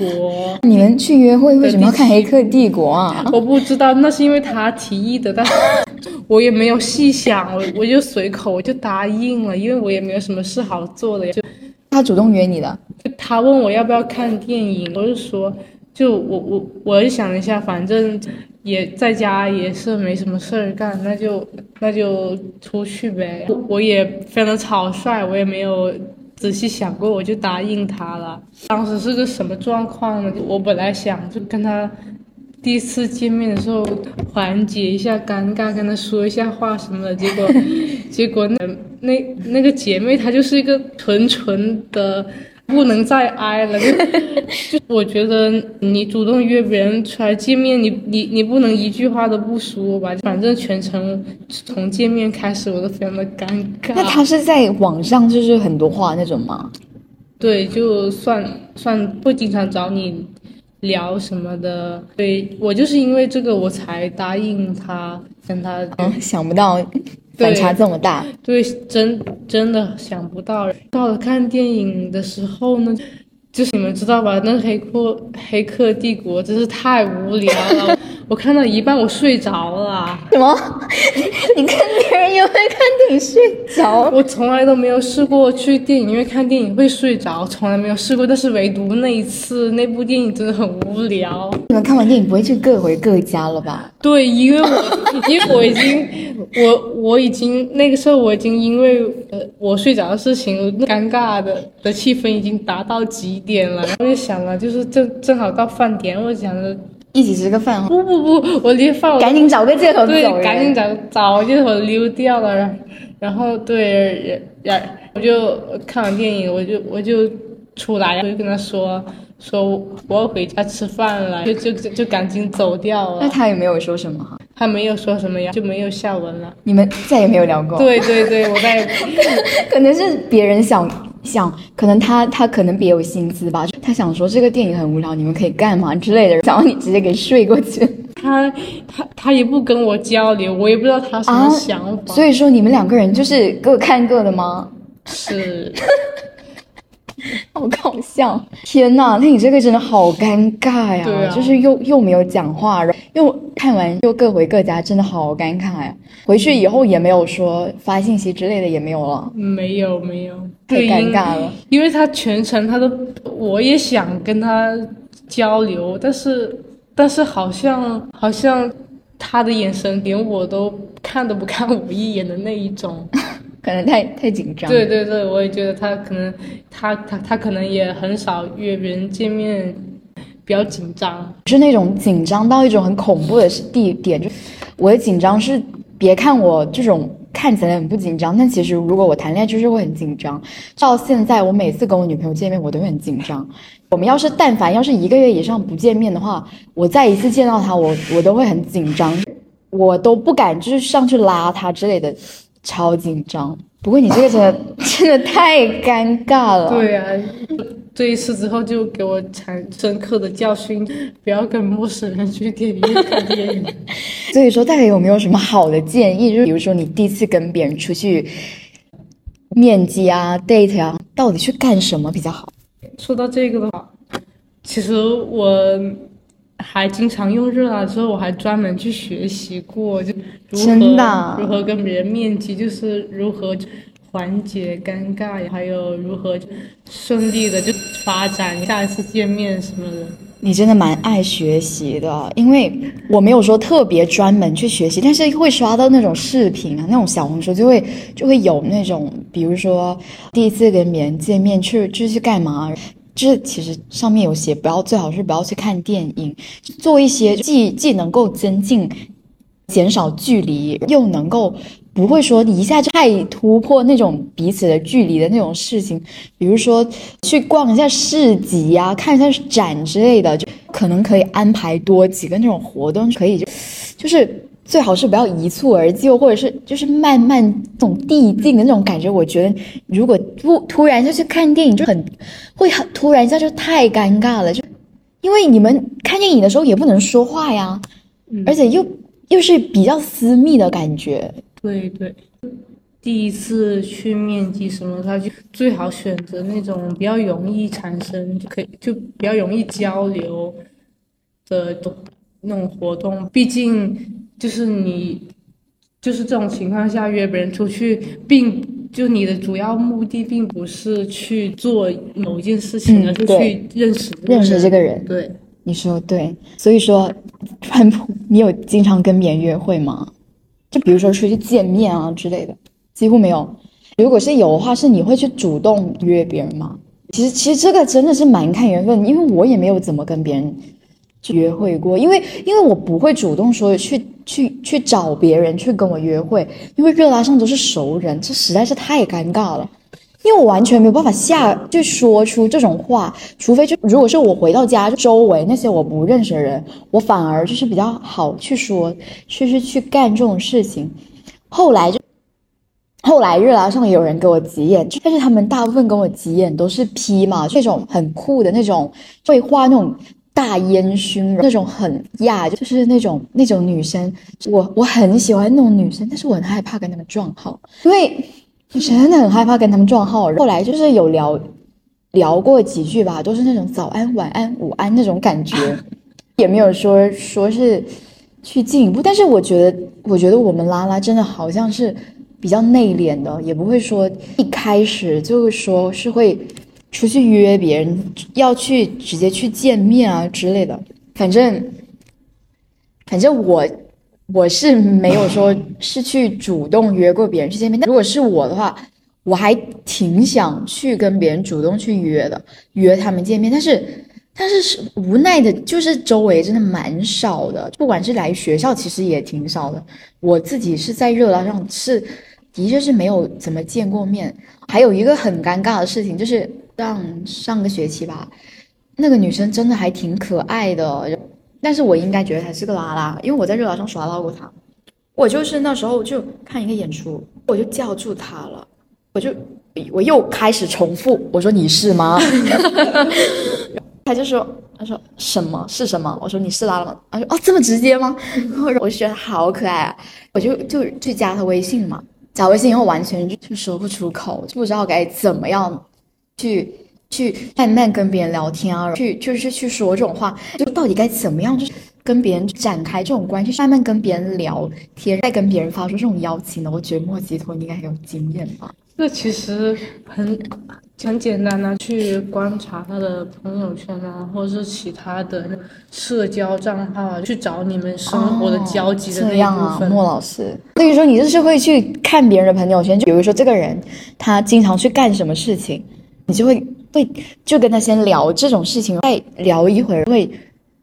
你们去约会为什么要看《黑客帝国》啊？我不知道，那是因为他提议的，但 我也没有细想，我我就随口我就答应了，因为我也没有什么事好做的。就他主动约你的？他问我要不要看电影，我就说，就我我我就想了一下，反正也在家也是没什么事儿干，那就那就出去呗。我也非常的草率，我也没有。仔细想过，我就答应他了。当时是个什么状况呢？我本来想就跟他第一次见面的时候缓解一下尴尬，跟他说一下话什么的。结果，结果那那那个姐妹她就是一个纯纯的。不能再挨了，就就我觉得你主动约别人出来见面，你你你不能一句话都不说吧？反正全程从见面开始我都非常的尴尬。那他是在网上就是很多话那种吗？对，就算算不经常找你聊什么的。对我就是因为这个我才答应他跟他。嗯，想不到。反差这么大，对，真真的想不到。到了看电影的时候呢，就是你们知道吧？那黑客黑客帝国真是太无聊了。我看到一半我睡着了。什么？你看别人也会看电影睡着？我从来都没有试过去电影院看电影会睡着，从来没有试过。但是唯独那一次，那部电影真的很无聊。你们看完电影不会去各回各家了吧？对，因为我 因为我已经我我已经那个时候我已经因为呃我睡着的事情，尴尬的的气氛已经达到极点了。我就想了，就是正正好到饭点，我想着。一起吃个饭不不不，我离饭赶紧找个借口走，对，赶紧找找借口溜掉了。然然后对，然我就看完电影，我就我就出来，我就跟他说说我要回家吃饭了，就就就赶紧走掉了。那他也没有说什么？他没有说什么呀，就没有下文了。你们再也没有聊过？对对对，我再也 可能是别人想。想，可能他他可能别有心思吧，他想说这个电影很无聊，你们可以干嘛之类的，想让你直接给睡过去。他他他也不跟我交流，我也不知道他什么想法。所以说你们两个人就是各看各的吗？是。好搞笑！天呐，那你这个真的好尴尬呀！就是又又没有讲话，又看完又各回各家，真的好尴尬呀！回去以后也没有说发信息之类的，也没有了。没有没有，太尴尬了。因为他全程他都，我也想跟他交流，但是但是好像好像他的眼神连我都看都不看我一眼的那一种。可能太太紧张。对对对，我也觉得他可能，他他他可能也很少约别人见面，比较紧张。是那种紧张到一种很恐怖的地点，就我的紧张是，别看我这种看起来很不紧张，但其实如果我谈恋爱就是会很紧张。到现在，我每次跟我女朋友见面，我都会很紧张。我们要是但凡要是一个月以上不见面的话，我再一次见到她，我我都会很紧张，我都不敢就是上去拉她之类的。超紧张，不过你这个真的 真的太尴尬了。对呀，这一次之后就给我产深刻的教训，不要跟陌生人去电影院看电影。所以说，大家有没有什么好的建议？就比如说你第一次跟别人出去面基啊、date 啊，到底去干什么比较好？说到这个的话，其实我。还经常用热拉，之后我还专门去学习过，就如何如何跟别人面基，就是如何缓解尴尬，还有如何顺利的就发展下一次见面什么的。你真的蛮爱学习的，因为我没有说特别专门去学习，但是会刷到那种视频啊，那种小红书就会就会有那种，比如说第一次跟别人见面去就是干嘛。就是其实上面有写，不要最好是不要去看电影，做一些既既能够增进、减少距离，又能够不会说一下就太突破那种彼此的距离的那种事情，比如说去逛一下市集呀，看一下展之类的，就可能可以安排多几个那种活动，可以就就是。最好是不要一蹴而就，或者是就是慢慢这种递进的那种感觉。我觉得如果突突然就去看电影，就很会很突然一下就太尴尬了。就因为你们看电影的时候也不能说话呀，而且又又是比较私密的感觉。对对，第一次去面基什么，他就最好选择那种比较容易产生就，可以就比较容易交流的那种活动，毕竟。就是你，就是这种情况下约别人出去，并就你的主要目的并不是去做某一件事情，而是去认识认识这个人。对，你说对。所以说，川普，你有经常跟别人约会吗？就比如说出去见面啊之类的，几乎没有。如果是有的话，是你会去主动约别人吗？其实，其实这个真的是蛮看缘分，因为我也没有怎么跟别人。约会过，因为因为我不会主动说去去找别人去跟我约会，因为热拉上都是熟人，这实在是太尴尬了。因为我完全没有办法下就说出这种话，除非就如果是我回到家周围那些我不认识的人，我反而就是比较好去说，去去去干这种事情。后来就后来热拉上也有人给我急眼，但是他们大部分跟我急眼都是 P 嘛，那种很酷的那种，会画那种。大烟熏那种很亚，就是那种那种女生，我我很喜欢那种女生，但是我很害怕跟他们撞号，因为我真的很害怕跟他们撞号。后来就是有聊聊过几句吧，都是那种早安、晚安、午安那种感觉，也没有说说是去进一步。但是我觉得，我觉得我们拉拉真的好像是比较内敛的，也不会说一开始就是说是会出去约别人，要去直接去见面啊之类的。反正，反正我我是没有说是去主动约过别人去见面。但如果是我的话，我还挺想去跟别人主动去约的，约他们见面。但是，但是是无奈的，就是周围真的蛮少的，不管是来学校，其实也挺少的。我自己是在热拉上是，的确是没有怎么见过面。还有一个很尴尬的事情，就是上上个学期吧，那个女生真的还挺可爱的，但是我应该觉得她是个拉拉，因为我在热拉上刷到过她。我就是那时候就看一个演出，我就叫住她了。我就我又开始重复，我说你是吗？她就说，她说什么是什么？我说你是拉拉吗？她说哦这么直接吗？然后我就觉得好可爱啊，我就就去加她微信嘛。加微信以后完全就说不出口，就不知道该怎么样去去慢慢跟别人聊天啊，去就是去说这种话，就到底该怎么样就是跟别人展开这种关系，慢慢跟别人聊天，再跟别人发出这种邀请呢？我觉得莫吉托应该很有经验吧。这其实很很简单的，去观察他的朋友圈啊，或者是其他的社交账号，去找你们生活的交集的那一部分。莫老师，所以说你就是会去看别人的朋友圈，就比如说这个人他经常去干什么事情，你就会会就跟他先聊这种事情，再聊一会儿会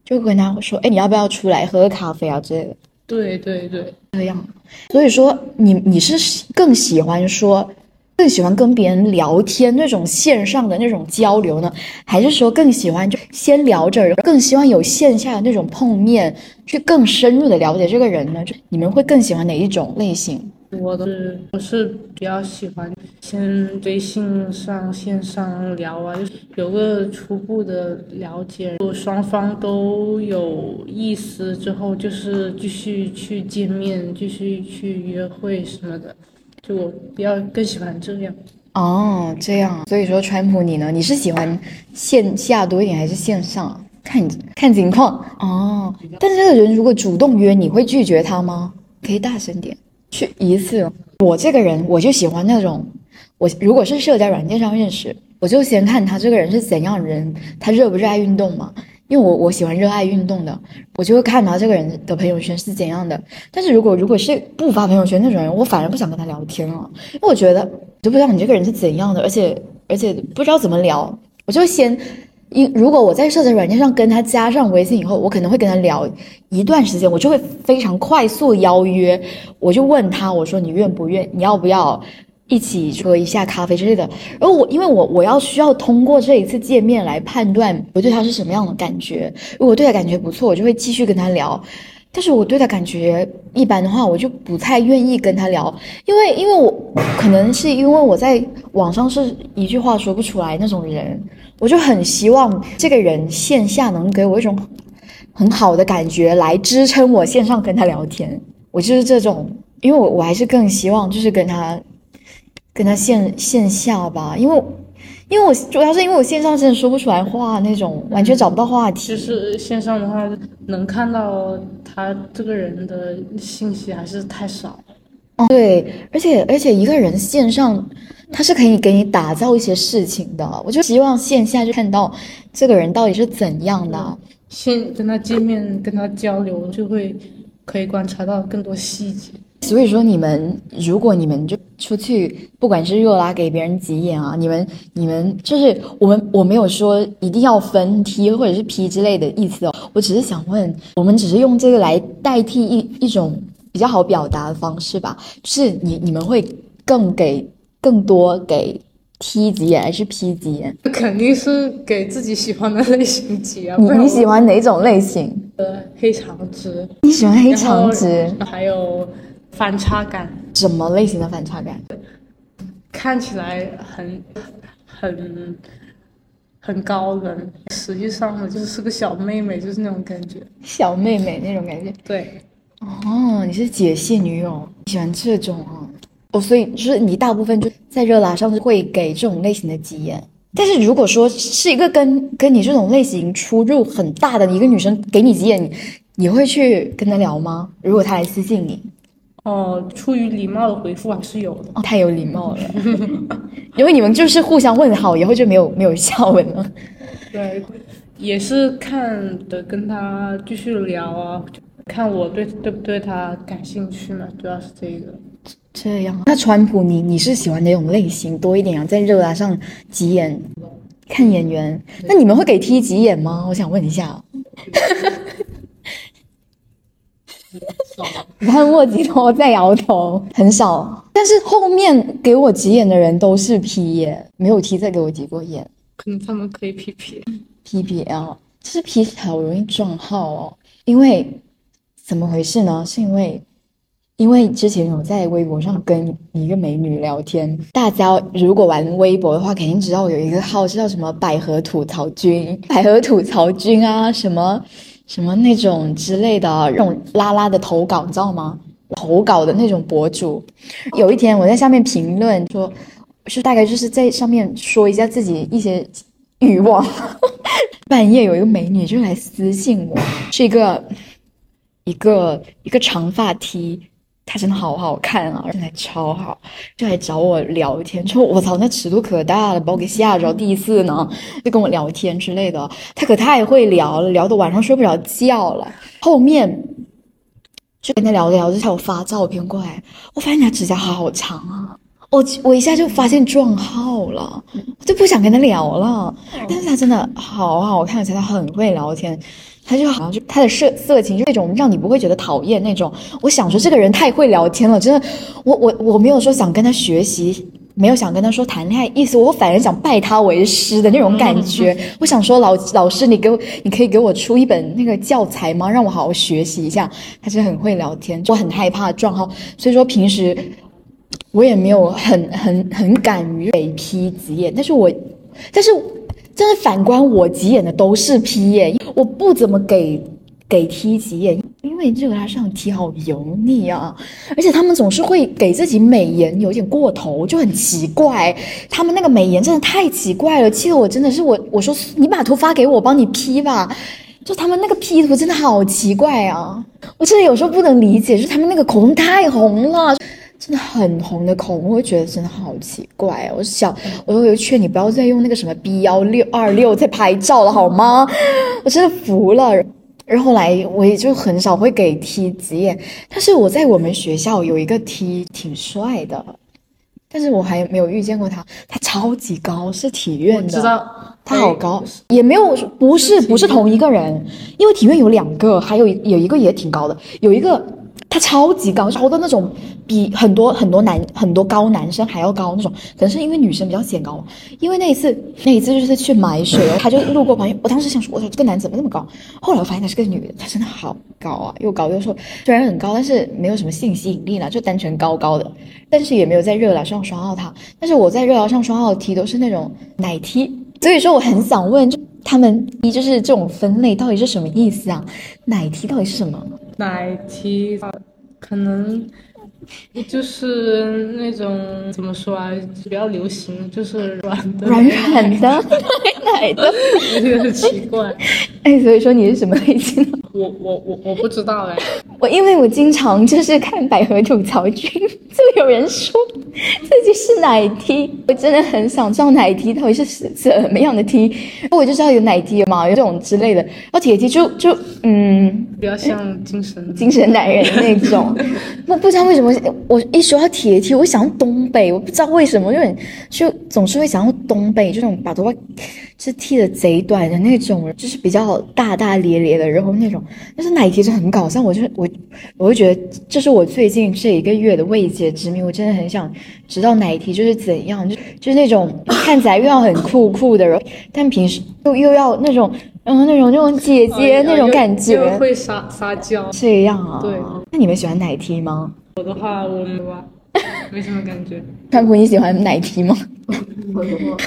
就跟他说，哎，你要不要出来喝个咖啡啊之类的？对对对，这样。所以说你你是更喜欢说。更喜欢跟别人聊天那种线上的那种交流呢，还是说更喜欢就先聊着，更希望有线下的那种碰面，去更深入的了解这个人呢？就你们会更喜欢哪一种类型？我是我是比较喜欢先微信上线上聊啊，就有个初步的了解，如果双方都有意思之后，就是继续去见面，继续去约会什么的。就我比较更喜欢这样哦，这样，所以说川普你呢？你是喜欢线下多一点还是线上？看看情况哦。但是这个人如果主动约，你会拒绝他吗？可以大声点，去一次。我这个人我就喜欢那种，我如果是社交软件上认识，我就先看他这个人是怎样的人，他热不热爱运动嘛。因为我我喜欢热爱运动的，我就会看他这个人的朋友圈是怎样的。但是如果如果是不发朋友圈那种人，我反而不想跟他聊天了，因为我觉得就不知道你这个人是怎样的，而且而且不知道怎么聊，我就先，因如果我在社交软件上跟他加上微信以后，我可能会跟他聊一段时间，我就会非常快速邀约，我就问他，我说你愿不愿，你要不要？一起喝一下咖啡之类的，然后我因为我我要需要通过这一次见面来判断我对他是什么样的感觉，如果对他感觉不错，我就会继续跟他聊；但是我对他感觉一般的话，我就不太愿意跟他聊，因为因为我可能是因为我在网上是一句话说不出来那种人，我就很希望这个人线下能给我一种很好的感觉来支撑我线上跟他聊天，我就是这种，因为我我还是更希望就是跟他。跟他线线下吧，因为，因为我主要是因为我线上真的说不出来话，那种完全找不到话题。就是线上的话，能看到他这个人的信息还是太少。对，而且而且一个人线上，他是可以给你打造一些事情的。我就希望线下就看到这个人到底是怎样的。先跟他见面，跟他交流，就会可以观察到更多细节。所以说，你们如果你们就出去，不管是热拉给别人急眼啊，你们你们就是我们，我没有说一定要分 T 或者是 P 之类的意思哦，我只是想问，我们只是用这个来代替一一种比较好表达的方式吧，就是你你们会更给更多给 T 急眼还是 P 急眼？肯定是给自己喜欢的类型急啊。你你喜欢哪种类型？呃，黑长直。你喜欢黑长直？还有。反差感，什么类型的反差感？看起来很很很高冷，实际上呢就是是个小妹妹，就是那种感觉。小妹妹那种感觉。对。哦，你是姐系女友，喜欢这种啊？哦，所以就是你大部分就在热拉上是会给这种类型的急眼。但是如果说是一个跟跟你这种类型出入很大的一个女生给你急眼，你你会去跟她聊吗？如果她来私信你，哦，出于礼貌的回复还是有的。哦，太有礼貌了，因为你们就是互相问好，以后就没有没有下文了。对，也是看的跟他继续聊啊，看我对对不对他感兴趣嘛，主要是这个。这样，那川普你你是喜欢哪种类型多一点啊？在热拉上急眼看演员，那你们会给踢急眼吗？我想问一下。你看莫吉托在摇头，很少。但是后面给我急眼的人都是 P 耶，没有 T 再给我急过眼。可能他们可以 P P P P L，就是 P 好容易撞号哦。因为怎么回事呢？是因为因为之前有在微博上跟一个美女聊天，大家如果玩微博的话，肯定知道有一个号是叫什么“百合吐槽君”、“百合吐槽君”啊，什么什么那种之类的那种拉拉的投稿，你知道吗？投稿的那种博主。有一天我在下面评论说，是大概就是在上面说一下自己一些欲望。半夜有一个美女就来私信我，是一个一个一个长发 T。她真的好好看啊，身材超好，就来找我聊天。说我操，那尺度可大了，把我给吓着。第一次呢，就跟我聊天之类的。她可太会聊了，聊的晚上睡不着觉了。后面就跟她聊着聊着，叫我发照片过来，我发现她指甲好长啊。我我一下就发现撞号了，我就不想跟他聊了。但是他真的好好看，而且他很会聊天。他就好像就他的色色情就那种让你不会觉得讨厌那种。我想说这个人太会聊天了，真的。我我我没有说想跟他学习，没有想跟他说谈恋爱意思，我反而想拜他为师的那种感觉。我想说老老师，你给我你可以给我出一本那个教材吗？让我好好学习一下。他是很会聊天，我很害怕撞号，所以说平时我也没有很很很敢于给 P 子眼，但是我但是。真的反观我急眼的都是 P 耶，我不怎么给给 T 急眼，因为这个他上 T 好油腻啊，而且他们总是会给自己美颜有点过头，就很奇怪。他们那个美颜真的太奇怪了，气得我真的是我我说你把图发给我，帮你 P 吧。就他们那个 P 图真的好奇怪啊，我真的有时候不能理解，就他们那个口红太红了。真的很红的口红，我会觉得真的好奇怪。我想，我都有劝你不要再用那个什么 B 幺六二六在拍照了，好吗？我真的服了。然后来，我也就很少会给 T 职业，但是我在我们学校有一个 T 挺帅的，但是我还没有遇见过他。他超级高，是体院的，知道他好高，也没有不是不是同一个人，因为体院有两个，还有有一个也挺高的，有一个。超级高，高的那种，比很多很多男很多高男生还要高那种。可能是因为女生比较显高。因为那一次，那一次就是去买水，他就路过旁边。我当时想说，我说这个男怎么那么高？后来我发现他是个女的，他真的好高啊，又高又瘦。虽然很高，但是没有什么性吸引力啦，就单纯高高的。但是也没有在热聊上刷到他。但是我在热聊上刷到的 T 都是那种奶 T，所以说我很想问，就他们一就是这种分类到底是什么意思啊？奶 T 到底是什么？奶 T 可能 就是那种怎么说啊，比较流行，就是软的、软软的、奶奶的，有 点奇怪。哎，所以说你是什么类型？我我我我不知道哎，我因为我经常就是看百合吐槽君，就有人说自己是奶 T，我真的很想知道奶 T 到底是怎么样的 T，我就知道有奶 T 嘛，有这种之类的，然后铁 T 就就嗯，比较像精神。精神男人那种，我不知道为什么我一说到铁 T，我想到东北，我不知道为什么，就很就总是会想到东北这种把头发是剃的贼短的那种，就是比较大大咧咧的，然后那种。但是奶提是很搞笑，我就是我，我会觉得这是我最近这一个月的未解之谜。我真的很想知道奶提就是怎样，就就是那种看起来又要很酷酷的，然后，但平时又又要那种，嗯，那种那种姐姐那种感觉，会撒撒娇这样啊？对。那你们喜欢奶 T 吗？我的话，我没没什么感觉。川普，你喜欢奶提吗？我的话。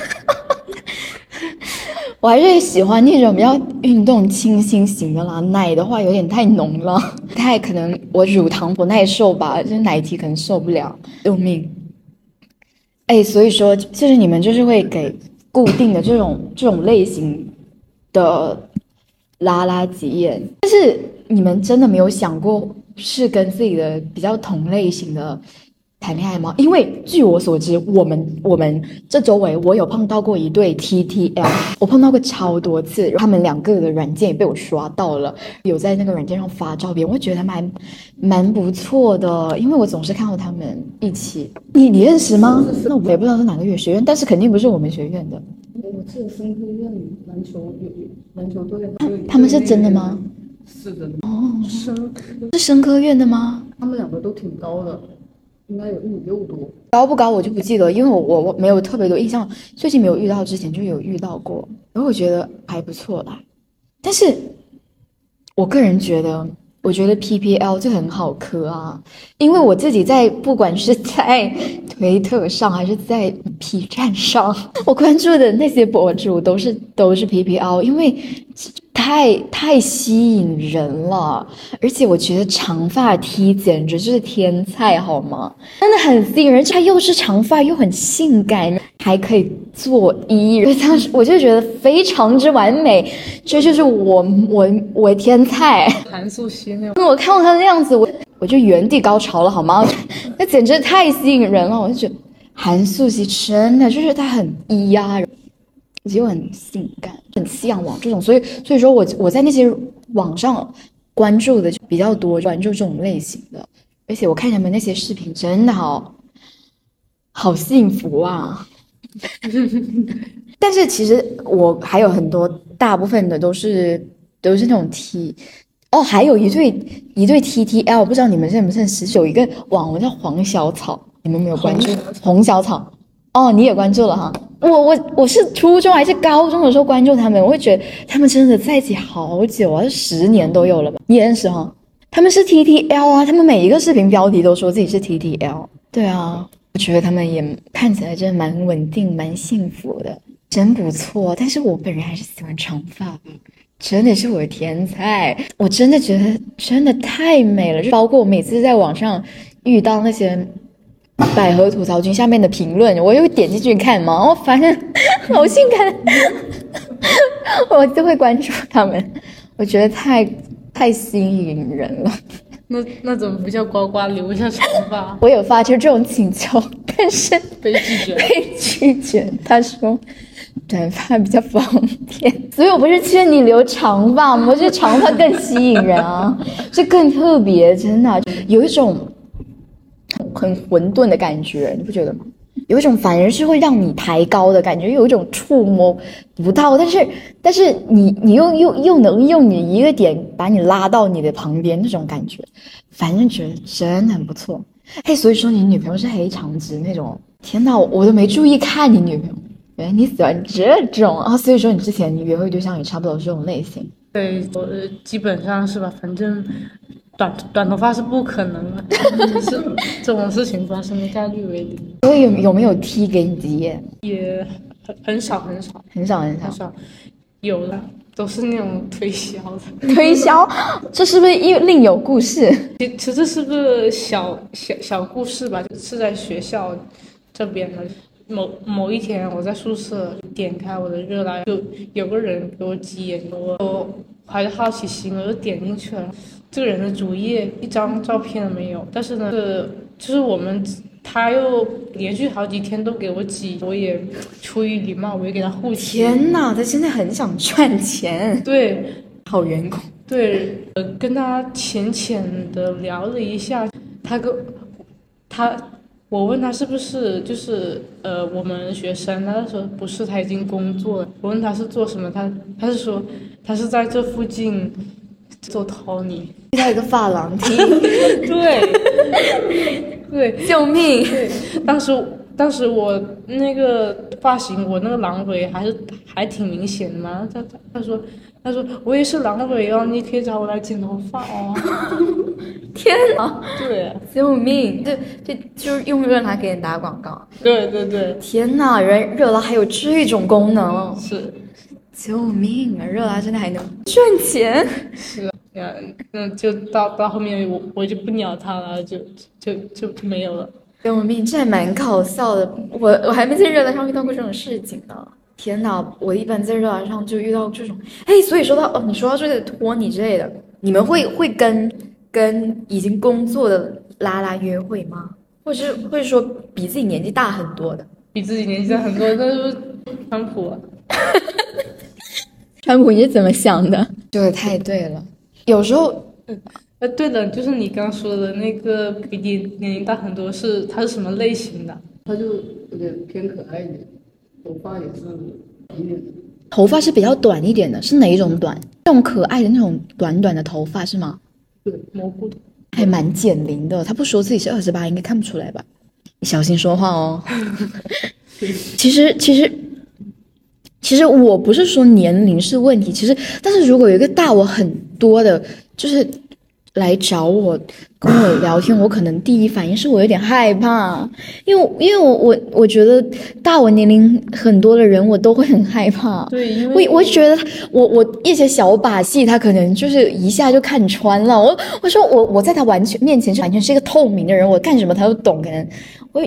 我还是喜欢那种比较运动清新型的啦，奶的话有点太浓了，太可能我乳糖不耐受吧，就是奶提可能受不了，救命！哎，所以说就是你们就是会给固定的这种这种类型的拉拉几眼，但是你们真的没有想过是跟自己的比较同类型的谈恋爱吗？因为据我所知，我们我们这周围我有碰到过一对 TTL，我碰到过超多次，他们两个的软件也被我刷到了，有在那个软件上发照片，我觉得蛮蛮不错的，因为我总是看到他们一起。你你认识吗？那我也不知道是哪个学院，但是肯定不是我们学院的。我记得深科院篮球有篮球队，他们是真的吗？是真的，哦，生科是生科院的吗？他们两个都挺高的，应该有一米六多。高不高我就不记得，因为我我我没有特别多印象，最近没有遇到，之前就有遇到过，然后我觉得还不错啦。但是我个人觉得，我觉得 PPL 就很好磕啊，因为我自己在不管是在推特上还是在 P 站上，我关注的那些博主都是都是 PPL，因为太太吸引人了，而且我觉得长发 T 简直就是天菜，好吗？真的很吸引人，她又是长发又很性感，还可以做衣，当时我就觉得非常之完美，这就是我我我天菜。韩素汐那种，我看到他的样子，我我就原地高潮了，好吗？那简直太吸引人了，我就觉得韩素汐真的就是她很咿呀，又很性感，很向往这种，所以所以说我我在那些网上关注的就比较多，关注这种类型的，而且我看他们那些视频真的好好幸福啊。但是其实我还有很多，大部分的都是都是那种 T，哦，还有一对一对 TTL，不知道你们认不认识？有一个网文叫黄小草，你们没有关注？红小草，哦，你也关注了哈。我我我是初中还是高中的时候关注他们，我会觉得他们真的在一起好久啊，十年都有了吧？你认识哈？他们是 TTL 啊，他们每一个视频标题都说自己是 TTL。对啊，我觉得他们也看起来真的蛮稳定、蛮幸福的，真不错。但是我本人还是喜欢长发，真的是我的天菜。我真的觉得真的太美了，就包括我每次在网上遇到那些百合吐槽君下面的评论，我就会点进去看嘛，我发现好性感，我就会关注他们。我觉得太太吸引人了。那那怎么不叫呱呱留下长发？我有发出这种请求，但是被拒绝。被拒绝。他说短发比较方便，所以我不是劝你留长发吗？我觉得长发更吸引人啊，这更特别，真的有一种很混沌的感觉，你不觉得吗？有一种反而是会让你抬高的感觉，有一种触摸不到，但是但是你你又又又能用你一个点把你拉到你的旁边那种感觉，反正觉得真的很不错。嘿，所以说你女朋友是黑长直那种？天呐，我都没注意看你女朋友，原来你喜欢这种啊！所以说你之前你约会对象也差不多是这种类型。对，我基本上是吧，反正。短短头发是不可能的，是这种事情发生的概率为零。所以有有没有踢给你急眼？也很很少很少很少很很少，有的都是那种推销的。推销，这是不是又另有故事？其其实这是个小小小故事吧，是在学校这边的。某某一天，我在宿舍点开我的热拉，就有个人给我急眼，我我怀着好奇心，我就点进去了。这个人的主页一张照片都没有，但是呢，是就是我们他又连续好几天都给我挤，我也出于礼貌，我也给他互挤。天呐，他现在很想赚钱。对，好员工。对，呃，跟他浅浅的聊了一下，他跟他。我问他是不是就是呃我们学生，他说不是，他已经工作了。我问他是做什么，他他是说他是在这附近做 Tony，遇到一个发廊厅，对对，救命！对，当时当时我那个发型，我那个狼尾还是还挺明显的嘛。他他他说他说我也是狼尾哦，你可以找我来剪头发哦。天呐！对，救命！这这就是用热拉给你打广告。对对对，天呐，原来热拉还有这种功能。是，救命啊！热拉真的还能赚钱。是啊，那，就到到后面我我就不鸟他了，就就就没有了。救命！这还蛮搞笑的。我我还没在热拉上遇到过这种事情呢。天哪！我一般在热拉上就遇到这种，哎，所以说到哦，你说到这个托尼之类的，你们会会跟跟已经工作的拉拉约会吗？或是会说比自己年纪大很多的？比自己年纪大很多，那就是川普啊。川普你是怎么想的？说的太对了，有时候。呃，对的，就是你刚说的那个比你年龄大很多，是他是什么类型的？他就有点偏可爱一点，头发也是一点。头发是比较短一点的，是哪一种短？这种可爱的那种短短的头发是吗？对，蘑菇头，还蛮减龄的。他不说自己是二十八，应该看不出来吧？你小心说话哦。其实，其实，其实我不是说年龄是问题，其实，但是如果有一个大我很多的，就是。来找我跟我聊天，我可能第一反应是我有点害怕，因为因为我我我觉得大我年龄很多的人，我都会很害怕。对，因为我我觉得我我一些小把戏，他可能就是一下就看穿了。我我说我我在他完全面前是完全是一个透明的人，我干什么他都懂。可能我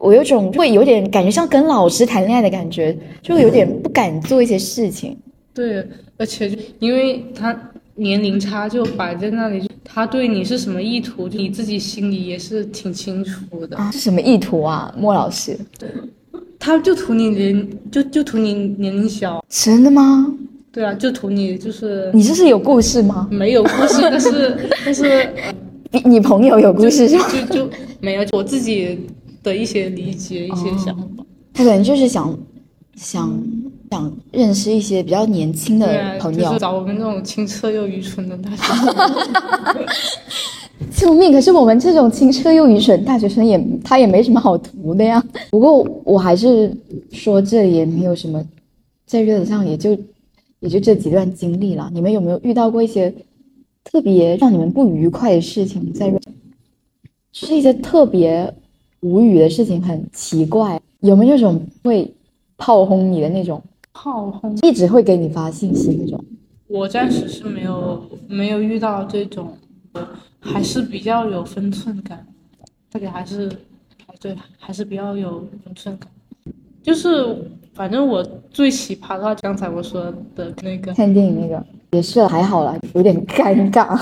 我有种会有点感觉像跟老师谈恋爱的感觉，就有点不敢做一些事情。对，而且因为他。年龄差就摆在那里，他对你是什么意图，你自己心里也是挺清楚的。是什么意图啊，莫老师？他就图你年，就就图你年龄小。真的吗？对啊，就图你就是。你这是有故事吗？没有故事，但是但是，你你朋友有故事是吗？就就没有我自己的一些理解，一些想法。他可能就是想想。想认识一些比较年轻的朋友，找我们这种清澈又愚蠢的大学生。救命！可是我们这种清澈又愚蠢大学生也他也没什么好图的呀。不过我还是说这也没有什么，在热子上也就也就这几段经历了。你们有没有遇到过一些特别让你们不愉快的事情？在热，是一些特别无语的事情，很奇怪。有没有那种会炮轰你的那种？炮轰一直会给你发信息那种，我暂时是没有没有遇到这种，还是比较有分寸感，大概还是，对，还是比较有分寸感。就是反正我最奇葩的话，刚才我说的那个看电影那个也是还好了，有点尴尬，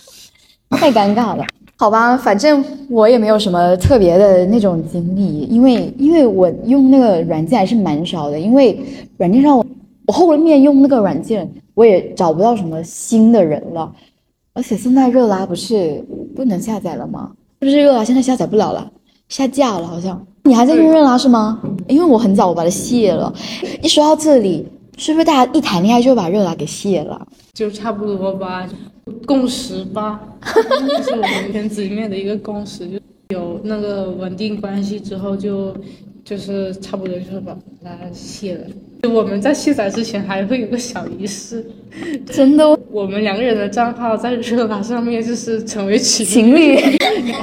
太尴尬了。好吧，反正我也没有什么特别的那种经历，因为因为我用那个软件还是蛮少的，因为软件上我我后面用那个软件我也找不到什么新的人了，而且现在热拉不是不能下载了吗？是不是热拉现在下载不了了，下架了好像？你还在用热拉是吗？因为我很早我把它卸了。一说到这里，是不是大家一谈恋爱就把热拉给卸了？就差不多吧。共识吧，就是我们圈子里面的一个共识，就有那个稳定关系之后，就就是差不多就是把它卸了。就我们在卸载之前还会有个小仪式，真的，我们两个人的账号在热巴上面就是成为情情侣，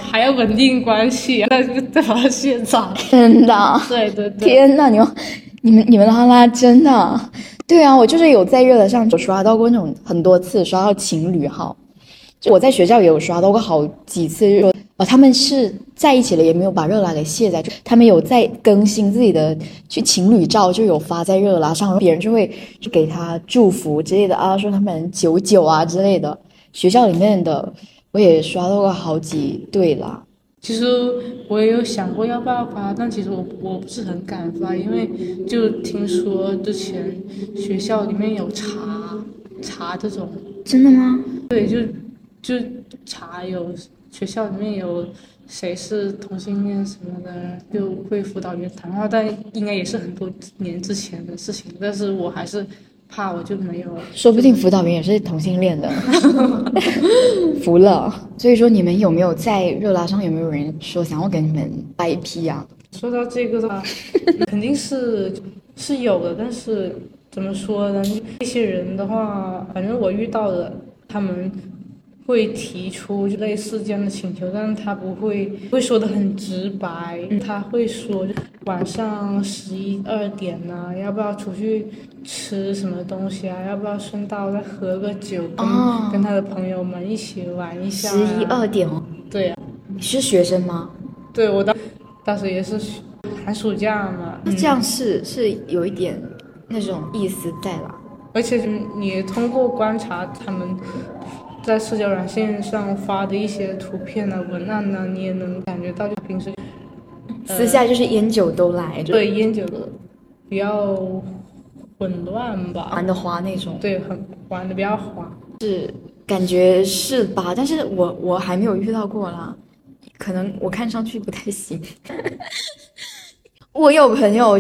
还要稳定关系，再再把它卸载。真的，对对对，天呐，你们你们你们拉拉真的。对啊，我就是有在热的上有刷到过那种很多次刷到情侣号，就我在学校也有刷到过好几次，就说呃他们是在一起了，也没有把热拉给卸载，他们有在更新自己的去情侣照，就有发在热拉上，别人就会就给他祝福之类的啊，说他们久久啊之类的。学校里面的我也刷到过好几对啦。其实我也有想过要不要发，但其实我我不是很敢发，因为就听说之前学校里面有查查这种。真的吗？对，就就查有学校里面有谁是同性恋什么的，就会辅导员谈话，但应该也是很多年之前的事情，但是我还是。怕我就没有，说不定辅导员也是同性恋的，服了。所以说，你们有没有在热拉上有没有人说想要跟你们掰批啊？说到这个的话，肯定是是有的，但是怎么说呢？那些人的话，反正我遇到的他们。会提出类似这样的请求，但是他不会会说的很直白，他会说晚上十一二点呢，要不要出去吃什么东西啊？要不要顺道再喝个酒，跟跟他的朋友们一起玩一下？十一二点哦。对呀。你是学生吗？对，我当当时也是寒暑假嘛。那这样是是有一点那种意思在啦。而且你通过观察他们在社交软件上发的一些图片呢、文案呢，你也能感觉到就平时私下就是烟酒都来，着对烟酒的比较混乱吧，玩的花那种。对，很玩的比较花。是感觉是吧？但是我我还没有遇到过啦，可能我看上去不太行。我有朋友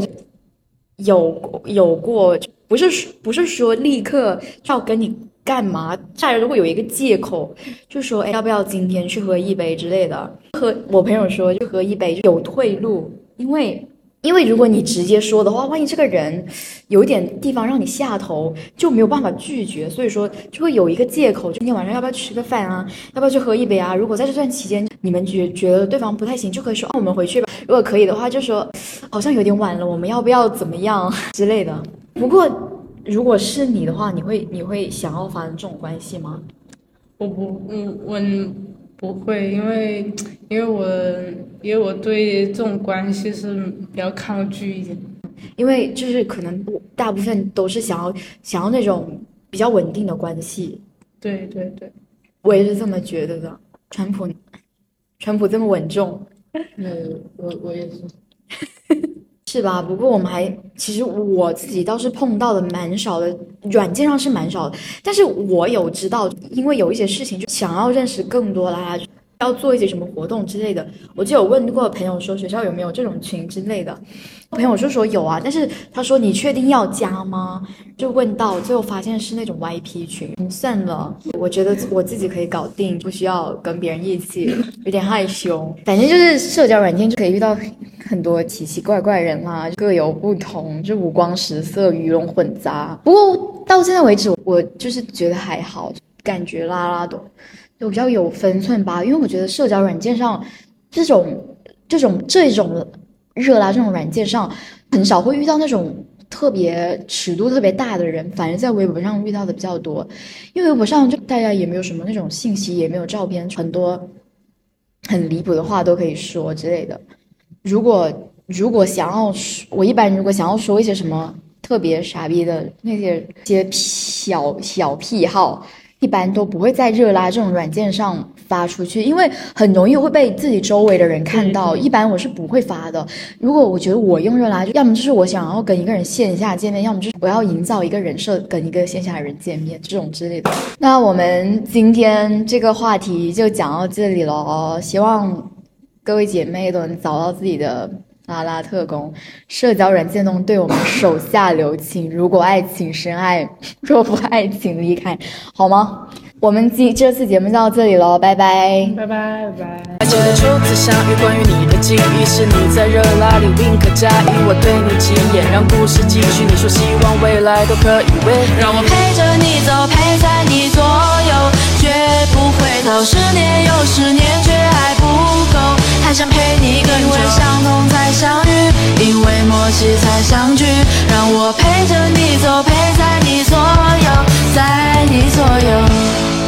有有过，不是不是说立刻要跟你干嘛，大家如果有一个借口，就说哎要不要今天去喝一杯之类的。喝我朋友说就喝一杯就有退路，因为。因为如果你直接说的话，万一这个人有一点地方让你下头，就没有办法拒绝，所以说就会有一个借口，就今天晚上要不要吃个饭啊？要不要去喝一杯啊？如果在这段期间你们觉觉得对方不太行，就可以说哦，我们回去吧。如果可以的话，就说好像有点晚了，我们要不要怎么样之类的。不过如果是你的话，你会你会想要发生这种关系吗？我不，嗯，我不会，因为因为我因为我对这种关系是比较抗拒一点，因为就是可能大部分都是想要想要那种比较稳定的关系。对对对，我也是这么觉得的。川普，川普这么稳重，嗯，我我也是，是吧？不过我们还其实我自己倒是碰到的蛮少的，软件上是蛮少的，但是我有知道，因为有一些事情就想要认识更多啦，要做一些什么活动之类的，我就有问过朋友说学校有没有这种群之类的，朋友就说有啊，但是他说你确定要加吗？就问到最后发现是那种 YP 群，算了，我觉得我自己可以搞定，不需要跟别人一起，有点害羞。反正就是社交软件就可以遇到很多奇奇怪怪人啦，各有不同，就五光十色、鱼龙混杂。不过到现在为止，我就是觉得还好，感觉拉拉的。就比较有分寸吧，因为我觉得社交软件上这种这种这种热拉这种软件上很少会遇到那种特别尺度特别大的人，反而在微博上遇到的比较多。因为微博上就大家也没有什么那种信息，也没有照片，很多很离谱的话都可以说之类的。如果如果想要我一般如果想要说一些什么特别傻逼的那些些小小癖好。一般都不会在热拉这种软件上发出去，因为很容易会被自己周围的人看到。一般我是不会发的。如果我觉得我用热拉，要么就是我想要跟一个人线下见面，要么就是我要营造一个人设跟一个线下的人见面这种之类的。那我们今天这个话题就讲到这里了，希望各位姐妹都能找到自己的。拉拉特工，社交软件中对我们手下留情。如果爱情深爱，若不爱请离开，好吗？我们今这次节目就到这里了，拜拜，拜拜拜拜。记得初次相遇，关于你的记忆是你在热拉里 wink 加一，我对你几眼，让故事继续。你说希望未来都可以为，让我陪着你走，陪在你左右，绝不回头。十年又十年，却，想陪你跟着。因为相同才相遇，因为默契才相聚。让我陪着你走，陪在你左右，在你左右。